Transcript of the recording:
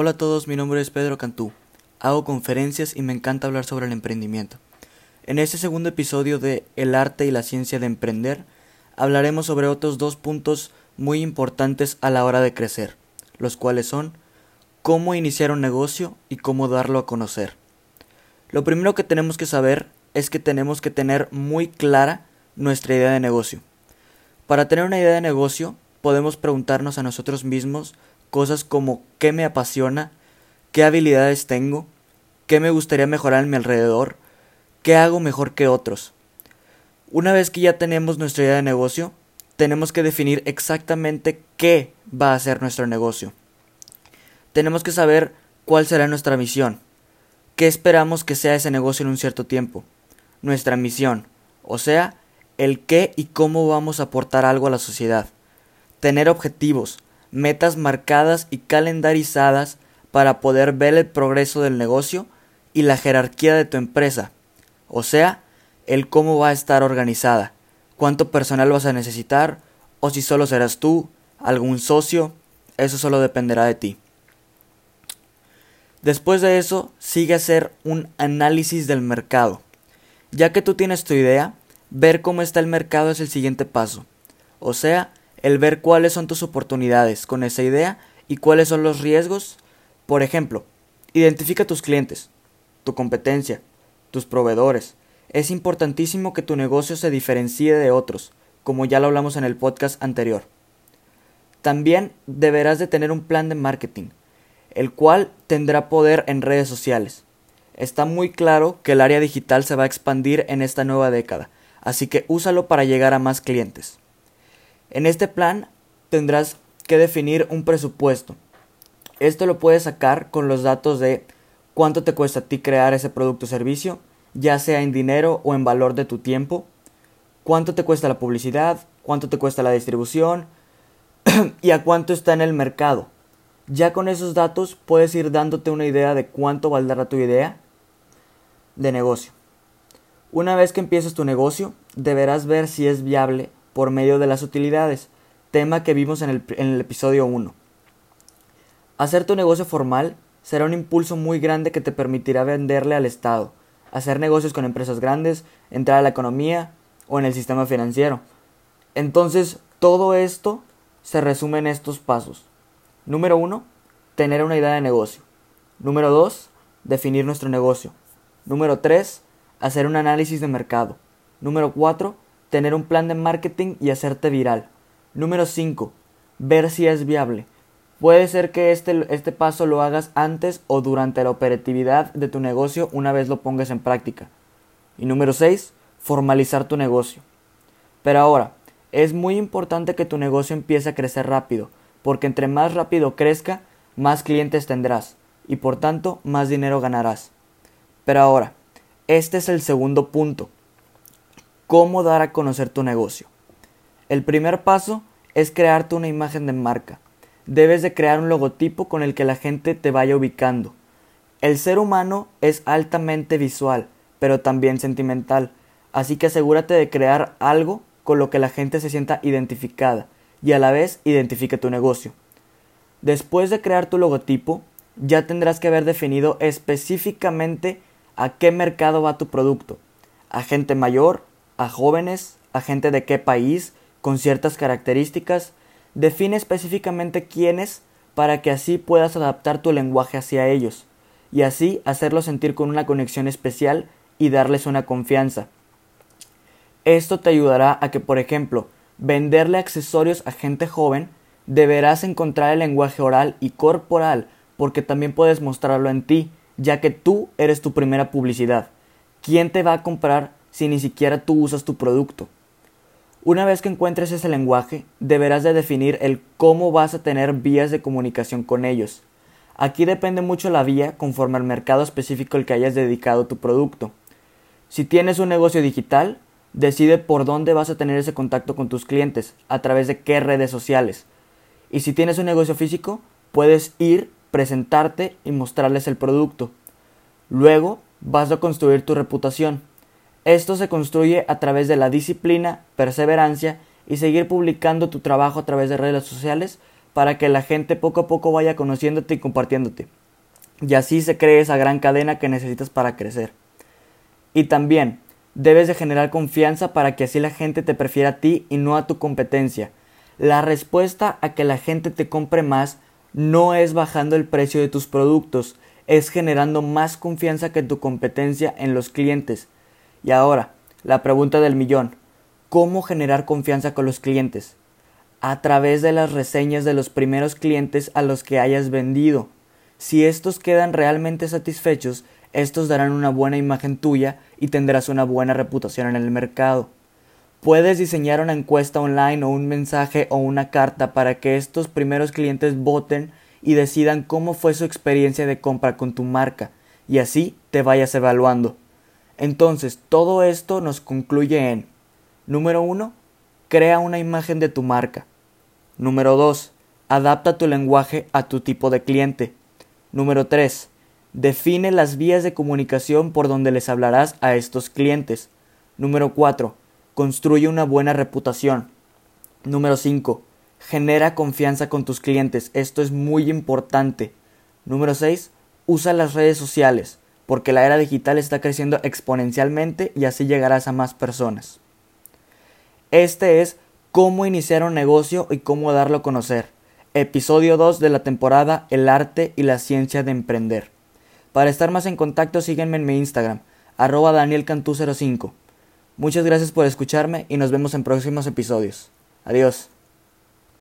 Hola a todos, mi nombre es Pedro Cantú. Hago conferencias y me encanta hablar sobre el emprendimiento. En este segundo episodio de El arte y la ciencia de emprender, hablaremos sobre otros dos puntos muy importantes a la hora de crecer, los cuales son cómo iniciar un negocio y cómo darlo a conocer. Lo primero que tenemos que saber es que tenemos que tener muy clara nuestra idea de negocio. Para tener una idea de negocio, podemos preguntarnos a nosotros mismos cosas como qué me apasiona, qué habilidades tengo, qué me gustaría mejorar en mi alrededor, qué hago mejor que otros. Una vez que ya tenemos nuestra idea de negocio, tenemos que definir exactamente qué va a ser nuestro negocio. Tenemos que saber cuál será nuestra misión, qué esperamos que sea ese negocio en un cierto tiempo, nuestra misión, o sea, el qué y cómo vamos a aportar algo a la sociedad, tener objetivos, metas marcadas y calendarizadas para poder ver el progreso del negocio y la jerarquía de tu empresa, o sea, el cómo va a estar organizada, cuánto personal vas a necesitar, o si solo serás tú, algún socio, eso solo dependerá de ti. Después de eso, sigue hacer un análisis del mercado. Ya que tú tienes tu idea, ver cómo está el mercado es el siguiente paso. O sea, el ver cuáles son tus oportunidades con esa idea y cuáles son los riesgos. Por ejemplo, identifica tus clientes, tu competencia, tus proveedores. Es importantísimo que tu negocio se diferencie de otros, como ya lo hablamos en el podcast anterior. También deberás de tener un plan de marketing, el cual tendrá poder en redes sociales. Está muy claro que el área digital se va a expandir en esta nueva década, así que úsalo para llegar a más clientes. En este plan tendrás que definir un presupuesto. Esto lo puedes sacar con los datos de cuánto te cuesta a ti crear ese producto o servicio, ya sea en dinero o en valor de tu tiempo, cuánto te cuesta la publicidad, cuánto te cuesta la distribución y a cuánto está en el mercado. Ya con esos datos puedes ir dándote una idea de cuánto valdrá tu idea de negocio. Una vez que empieces tu negocio, deberás ver si es viable por medio de las utilidades, tema que vimos en el, episodio 1. Hacer tu negocio formal será un impulso muy grande que te permitirá venderle al Estado, hacer negocios con empresas grandes, entrar a la economía o en el sistema financiero. Entonces, todo esto se resume en estos pasos. Número 1. Tener una idea de negocio. Número 2. Definir nuestro negocio. Número 3. Hacer un análisis de mercado. Número 4 tener un plan de marketing y hacerte viral. Número 5. Ver si es viable. Puede ser que este, este paso lo hagas antes o durante la operatividad de tu negocio una vez lo pongas en práctica. Y número 6. Formalizar tu negocio. Pero ahora, es muy importante que tu negocio empiece a crecer rápido, porque entre más rápido crezca, más clientes tendrás y por tanto más dinero ganarás. Pero ahora, este es el segundo punto cómo dar a conocer tu negocio. El primer paso es crearte una imagen de marca. Debes de crear un logotipo con el que la gente te vaya ubicando. El ser humano es altamente visual, pero también sentimental, así que asegúrate de crear algo con lo que la gente se sienta identificada y a la vez identifique tu negocio. Después de crear tu logotipo, ya tendrás que haber definido específicamente a qué mercado va tu producto, a gente mayor, a jóvenes, a gente de qué país, con ciertas características, define específicamente quiénes para que así puedas adaptar tu lenguaje hacia ellos, y así hacerlos sentir con una conexión especial y darles una confianza. Esto te ayudará a que, por ejemplo, venderle accesorios a gente joven, deberás encontrar el lenguaje oral y corporal, porque también puedes mostrarlo en ti, ya que tú eres tu primera publicidad. ¿Quién te va a comprar si ni siquiera tú usas tu producto. Una vez que encuentres ese lenguaje, deberás de definir el cómo vas a tener vías de comunicación con ellos. Aquí depende mucho la vía conforme al mercado específico al que hayas dedicado tu producto. Si tienes un negocio digital, decide por dónde vas a tener ese contacto con tus clientes, a través de qué redes sociales. Y si tienes un negocio físico, puedes ir, presentarte y mostrarles el producto. Luego vas a construir tu reputación. Esto se construye a través de la disciplina, perseverancia y seguir publicando tu trabajo a través de redes sociales para que la gente poco a poco vaya conociéndote y compartiéndote. Y así se cree esa gran cadena que necesitas para crecer. Y también debes de generar confianza para que así la gente te prefiera a ti y no a tu competencia. La respuesta a que la gente te compre más no es bajando el precio de tus productos, es generando más confianza que tu competencia en los clientes. Y ahora, la pregunta del millón. ¿Cómo generar confianza con los clientes? A través de las reseñas de los primeros clientes a los que hayas vendido. Si estos quedan realmente satisfechos, estos darán una buena imagen tuya y tendrás una buena reputación en el mercado. Puedes diseñar una encuesta online o un mensaje o una carta para que estos primeros clientes voten y decidan cómo fue su experiencia de compra con tu marca y así te vayas evaluando. Entonces, todo esto nos concluye en Número 1. Crea una imagen de tu marca. Número 2. Adapta tu lenguaje a tu tipo de cliente. Número 3. Define las vías de comunicación por donde les hablarás a estos clientes. Número 4 Construye una buena reputación. Número 5. Genera confianza con tus clientes. Esto es muy importante. Número 6. Usa las redes sociales, porque la era digital está creciendo exponencialmente y así llegarás a más personas. Este es cómo iniciar un negocio y cómo darlo a conocer. Episodio 2 de la temporada El arte y la ciencia de emprender. Para estar más en contacto sígueme en mi Instagram, arroba danielcantú05. Muchas gracias por escucharme y nos vemos en próximos episodios. Adiós.